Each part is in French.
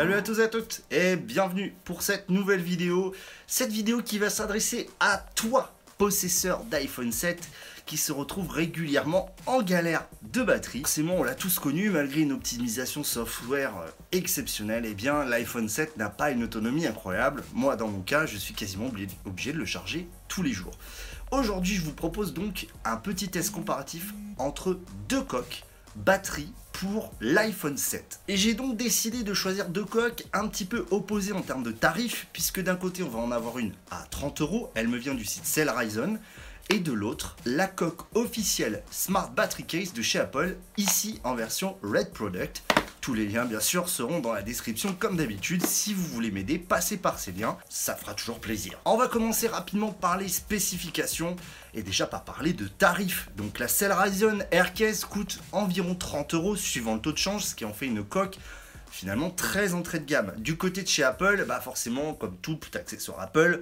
Salut à tous et à toutes et bienvenue pour cette nouvelle vidéo. Cette vidéo qui va s'adresser à toi, possesseur d'iPhone 7, qui se retrouve régulièrement en galère de batterie. Forcément, on l'a tous connu, malgré une optimisation software euh, exceptionnelle, et eh bien l'iPhone 7 n'a pas une autonomie incroyable. Moi, dans mon cas, je suis quasiment obligé de le charger tous les jours. Aujourd'hui, je vous propose donc un petit test comparatif entre deux coques batterie pour l'iPhone 7. Et j'ai donc décidé de choisir deux coques un petit peu opposées en termes de tarifs, puisque d'un côté on va en avoir une à 30 euros, elle me vient du site Cellrison, et de l'autre, la coque officielle Smart Battery Case de chez Apple, ici en version Red Product. Tous les liens, bien sûr, seront dans la description comme d'habitude. Si vous voulez m'aider, passez par ces liens, ça fera toujours plaisir. On va commencer rapidement par les spécifications et déjà par parler de tarifs. Donc la Cellrison Aircase coûte environ 30 euros suivant le taux de change, ce qui en fait une coque finalement très entrée de gamme. Du côté de chez Apple, bah forcément, comme tout accessoire Apple,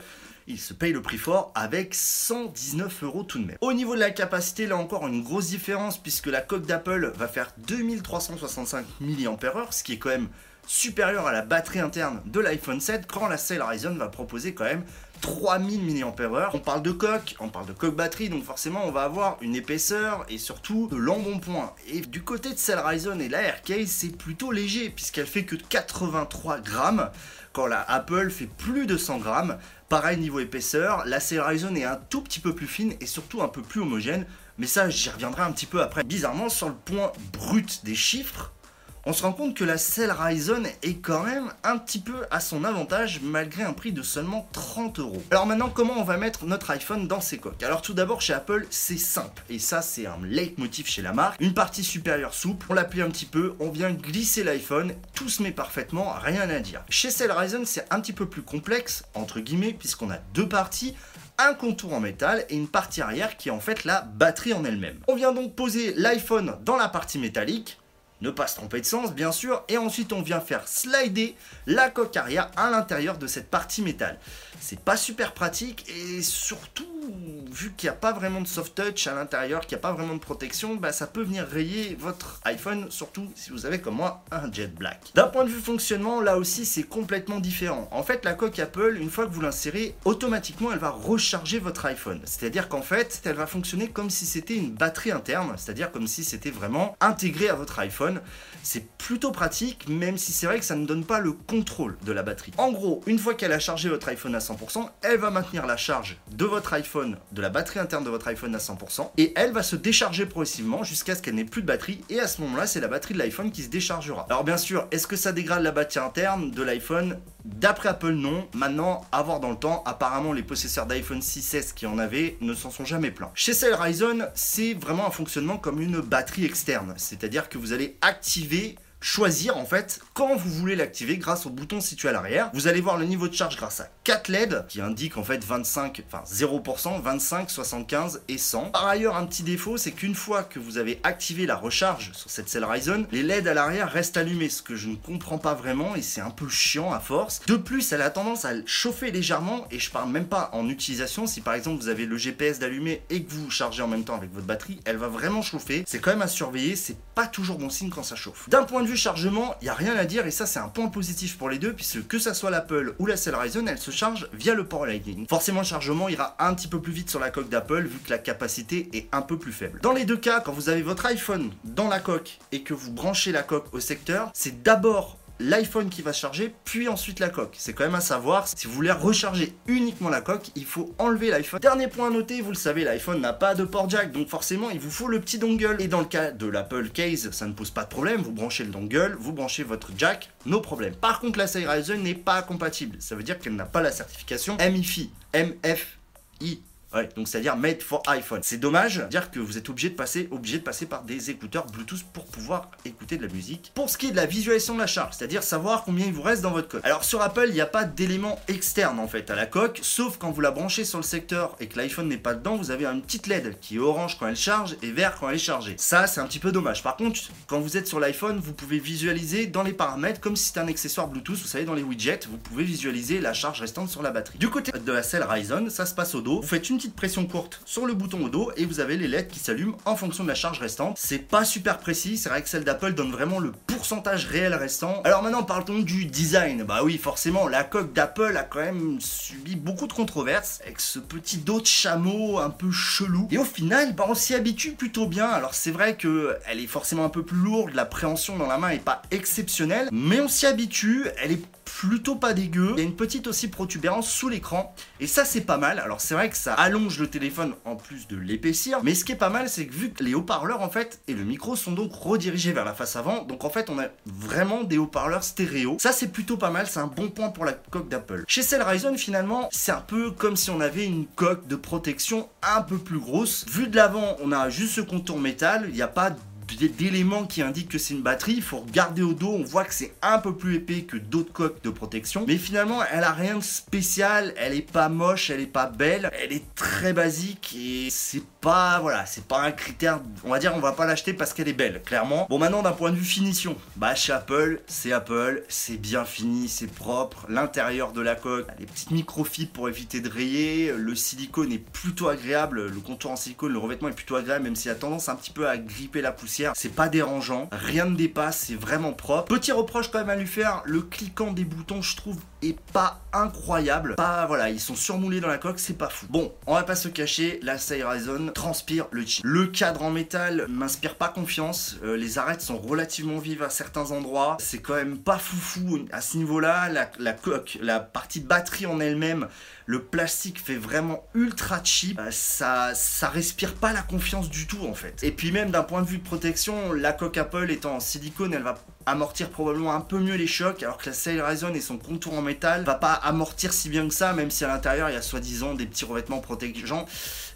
il se paye le prix fort avec 119 euros tout de même. Au niveau de la capacité, là encore une grosse différence puisque la coque d'Apple va faire 2365 mAh, ce qui est quand même supérieur à la batterie interne de l'iPhone 7 quand la Cell va proposer quand même 3000 mAh. On parle de coque, on parle de coque batterie, donc forcément on va avoir une épaisseur et surtout de l'embonpoint. Et du côté de Cell et la Aircase, c'est plutôt léger puisqu'elle fait que 83 grammes quand la Apple fait plus de 100 grammes. Pareil niveau épaisseur, la Horizon est un tout petit peu plus fine et surtout un peu plus homogène, mais ça j'y reviendrai un petit peu après. Bizarrement, sur le point brut des chiffres, on se rend compte que la Cell Ryzen est quand même un petit peu à son avantage malgré un prix de seulement 30 euros. Alors maintenant, comment on va mettre notre iPhone dans ses coques? Alors tout d'abord, chez Apple, c'est simple. Et ça, c'est un leitmotiv chez la marque. Une partie supérieure souple, on l'appuie un petit peu, on vient glisser l'iPhone, tout se met parfaitement, rien à dire. Chez Cell Ryzen, c'est un petit peu plus complexe, entre guillemets, puisqu'on a deux parties un contour en métal et une partie arrière qui est en fait la batterie en elle-même. On vient donc poser l'iPhone dans la partie métallique, ne pas se tromper de sens bien sûr, et ensuite on vient faire slider la coque arrière à l'intérieur de cette partie métal. C'est pas super pratique et surtout vu qu'il n'y a pas vraiment de soft touch à l'intérieur, qu'il n'y a pas vraiment de protection, bah, ça peut venir rayer votre iPhone, surtout si vous avez comme moi un jet black. D'un point de vue fonctionnement, là aussi c'est complètement différent. En fait la coque Apple, une fois que vous l'insérez, automatiquement elle va recharger votre iPhone. C'est-à-dire qu'en fait elle va fonctionner comme si c'était une batterie interne, c'est-à-dire comme si c'était vraiment intégré à votre iPhone c'est plutôt pratique, même si c'est vrai que ça ne donne pas le contrôle de la batterie. En gros, une fois qu'elle a chargé votre iPhone à 100%, elle va maintenir la charge de votre iPhone, de la batterie interne de votre iPhone à 100%, et elle va se décharger progressivement jusqu'à ce qu'elle n'ait plus de batterie, et à ce moment-là, c'est la batterie de l'iPhone qui se déchargera. Alors bien sûr, est-ce que ça dégrade la batterie interne de l'iPhone? D'après Apple, non. Maintenant, à voir dans le temps, apparemment les possesseurs d'iPhone 6S qui en avaient ne s'en sont jamais plaints. Chez Cell Ryzen, c'est vraiment un fonctionnement comme une batterie externe, c'est-à-dire que vous allez activer choisir en fait quand vous voulez l'activer grâce au bouton situé à l'arrière. Vous allez voir le niveau de charge grâce à 4 LED qui indiquent en fait 25, enfin 0%, 25, 75 et 100. Par ailleurs, un petit défaut, c'est qu'une fois que vous avez activé la recharge sur cette Cell Ryzen, les LED à l'arrière restent allumés, ce que je ne comprends pas vraiment et c'est un peu chiant à force. De plus, elle a tendance à chauffer légèrement et je parle même pas en utilisation. Si par exemple vous avez le GPS d'allumé et que vous chargez en même temps avec votre batterie, elle va vraiment chauffer. C'est quand même à surveiller, c'est pas toujours bon signe quand ça chauffe. D'un point de chargement, il n'y a rien à dire et ça c'est un point positif pour les deux puisque que ça soit l'Apple ou la Cell Ryzen, elle se charge via le port Lightning. Forcément le chargement ira un petit peu plus vite sur la coque d'Apple vu que la capacité est un peu plus faible. Dans les deux cas, quand vous avez votre iPhone dans la coque et que vous branchez la coque au secteur, c'est d'abord l'iPhone qui va charger, puis ensuite la coque. C'est quand même à savoir, si vous voulez recharger uniquement la coque, il faut enlever l'iPhone. Dernier point à noter, vous le savez, l'iPhone n'a pas de port jack, donc forcément il vous faut le petit dongle. Et dans le cas de l'Apple Case, ça ne pose pas de problème, vous branchez le dongle, vous branchez votre jack, no problème. Par contre, la Ryzen n'est pas compatible, ça veut dire qu'elle n'a pas la certification MIFI, MFI Ouais, donc c'est-à-dire made for iPhone. C'est dommage, dire que vous êtes obligé de passer, obligé de passer par des écouteurs Bluetooth pour pouvoir écouter de la musique. Pour ce qui est de la visualisation de la charge, c'est-à-dire savoir combien il vous reste dans votre coque. Alors sur Apple, il n'y a pas d'élément externe en fait à la coque, sauf quand vous la branchez sur le secteur et que l'iPhone n'est pas dedans, vous avez une petite LED qui est orange quand elle charge et vert quand elle est chargée. Ça, c'est un petit peu dommage. Par contre, quand vous êtes sur l'iPhone, vous pouvez visualiser dans les paramètres comme si c'était un accessoire Bluetooth, vous savez dans les widgets, vous pouvez visualiser la charge restante sur la batterie. Du côté de la selle Ryzen, ça se passe au dos. Vous faites une petite pression courte sur le bouton au dos et vous avez les LED qui s'allument en fonction de la charge restante. C'est pas super précis, c'est vrai que celle d'Apple donne vraiment le pourcentage réel restant. Alors maintenant parlons du design. Bah oui, forcément, la coque d'Apple a quand même subi beaucoup de controverses avec ce petit dos de chameau un peu chelou. Et au final, bah on s'y habitue plutôt bien. Alors c'est vrai que elle est forcément un peu plus lourde, l'appréhension dans la main est pas exceptionnelle, mais on s'y habitue, elle est plutôt pas dégueu. Il y a une petite aussi protubérance sous l'écran. Et ça, c'est pas mal. Alors, c'est vrai que ça allonge le téléphone en plus de l'épaissir. Mais ce qui est pas mal, c'est que vu que les haut-parleurs, en fait, et le micro sont donc redirigés vers la face avant, donc en fait, on a vraiment des haut-parleurs stéréo. Ça, c'est plutôt pas mal. C'est un bon point pour la coque d'Apple. Chez Ryzen finalement, c'est un peu comme si on avait une coque de protection un peu plus grosse. Vu de l'avant, on a juste ce contour métal. Il n'y a pas d'éléments qui indiquent que c'est une batterie. Il faut regarder au dos, on voit que c'est un peu plus épais que d'autres coques de protection. Mais finalement, elle a rien de spécial, elle est pas moche, elle est pas belle, elle est très basique et c'est pas, voilà, c'est pas un critère, on va dire, on va pas l'acheter parce qu'elle est belle, clairement. Bon, maintenant, d'un point de vue finition, bah, chez Apple, c'est Apple, c'est bien fini, c'est propre, l'intérieur de la coque, les petites microfibres pour éviter de rayer, le silicone est plutôt agréable, le contour en silicone, le revêtement est plutôt agréable, même s'il a tendance un petit peu à gripper la poussière c'est pas dérangeant, rien ne dépasse, c'est vraiment propre. Petit reproche quand même à lui faire, le cliquant des boutons je trouve est pas incroyable. Pas voilà, ils sont surmoulés dans la coque, c'est pas fou. Bon, on va pas se cacher, la Ryzen transpire le chip. Le cadre en métal m'inspire pas confiance, euh, les arêtes sont relativement vives à certains endroits, c'est quand même pas foufou à ce niveau-là, la, coque, la partie batterie en elle-même, le plastique fait vraiment ultra cheap, euh, ça, ça respire pas la confiance du tout en fait. Et puis même d'un point de vue de protection, la coque Apple étant en silicone, elle va amortir probablement un peu mieux les chocs, alors que la Sail Ryzen et son contour en métal va pas amortir si bien que ça, même si à l'intérieur il y a soi-disant des petits revêtements protégeants.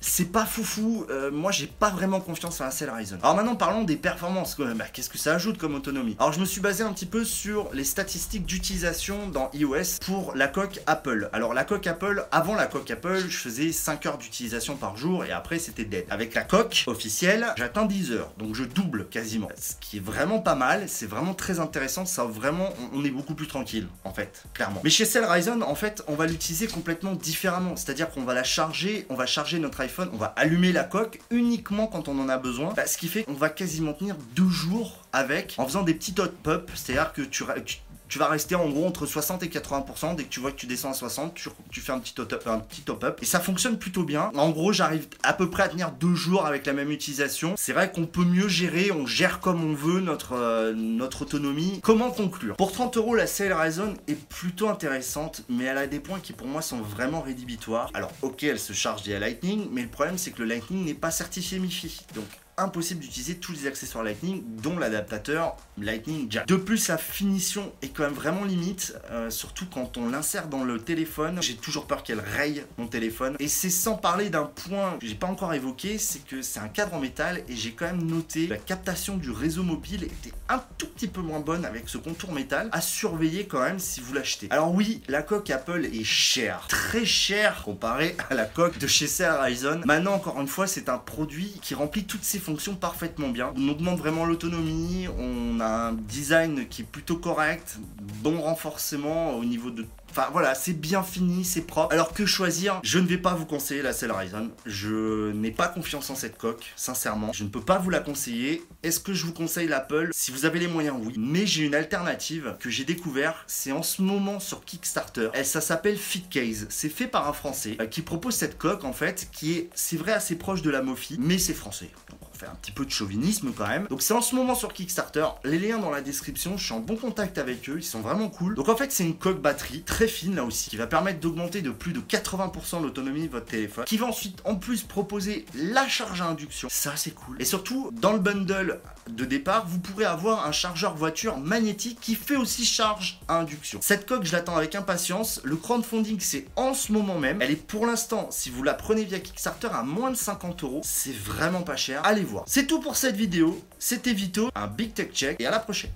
C'est pas foufou, euh, moi j'ai pas vraiment confiance en la Sail Ryzen. Alors maintenant parlons des performances, bah, qu'est-ce que ça ajoute comme autonomie Alors je me suis basé un petit peu sur les statistiques d'utilisation dans iOS pour la coque Apple. Alors la coque Apple, avant la coque Apple, je faisais 5 heures d'utilisation par jour et après c'était dead. Avec la coque officielle, j'atteins 10 heures, donc je double quasiment. Ce qui est vraiment pas mal, c'est vraiment très intéressant, ça vraiment, on est beaucoup plus tranquille en fait, clairement. Mais chez Cell Ryzen, en fait, on va l'utiliser complètement différemment, c'est-à-dire qu'on va la charger, on va charger notre iPhone, on va allumer la coque uniquement quand on en a besoin, bah, ce qui fait qu'on va quasiment tenir deux jours avec en faisant des petits hot pop, c'est-à-dire que tu, tu tu vas rester en gros entre 60 et 80%. Dès que tu vois que tu descends à 60, tu, fais un petit top-up. Top. Et ça fonctionne plutôt bien. En gros, j'arrive à peu près à tenir deux jours avec la même utilisation. C'est vrai qu'on peut mieux gérer, on gère comme on veut notre, euh, notre autonomie. Comment conclure? Pour 30 euros, la Ryzen est plutôt intéressante, mais elle a des points qui pour moi sont vraiment rédhibitoires. Alors, ok, elle se charge via Lightning, mais le problème c'est que le Lightning n'est pas certifié MIFI. Donc, impossible d'utiliser tous les accessoires Lightning, dont l'adaptateur Lightning Jack. De plus, sa finition est quand même vraiment limite, euh, surtout quand on l'insère dans le téléphone. J'ai toujours peur qu'elle raye mon téléphone. Et c'est sans parler d'un point que j'ai pas encore évoqué, c'est que c'est un cadre en métal et j'ai quand même noté la captation du réseau mobile était un tout petit peu moins bonne avec ce contour métal. À surveiller quand même si vous l'achetez. Alors oui, la coque Apple est chère, très chère comparée à la coque de chez Ryzen. Maintenant, encore une fois, c'est un produit qui remplit toutes ses fonctionne parfaitement bien. On augmente vraiment l'autonomie, on a un design qui est plutôt correct, bon renforcement au niveau de Enfin voilà, c'est bien fini, c'est propre. Alors que choisir Je ne vais pas vous conseiller la Cell Ryzen. Je n'ai pas confiance en cette coque, sincèrement. Je ne peux pas vous la conseiller. Est-ce que je vous conseille l'Apple? Si vous avez les moyens, oui. Mais j'ai une alternative que j'ai découvert. C'est en ce moment sur Kickstarter. Elle, ça s'appelle FitCase. C'est fait par un Français euh, qui propose cette coque en fait, qui est, c'est vrai, assez proche de la Mofi, mais c'est français un petit peu de chauvinisme quand même. Donc c'est en ce moment sur Kickstarter, les liens dans la description, je suis en bon contact avec eux, ils sont vraiment cool. Donc en fait c'est une coque batterie fine là aussi, qui va permettre d'augmenter de plus de 80% l'autonomie de votre téléphone, qui va ensuite en plus proposer la charge à induction, ça c'est cool. Et surtout, dans le bundle de départ, vous pourrez avoir un chargeur voiture magnétique qui fait aussi charge à induction. Cette coque, je l'attends avec impatience. Le crowdfunding, c'est en ce moment même. Elle est pour l'instant, si vous la prenez via Kickstarter, à moins de 50 euros. C'est vraiment pas cher. Allez voir. C'est tout pour cette vidéo. C'était Vito, un Big Tech Check et à la prochaine.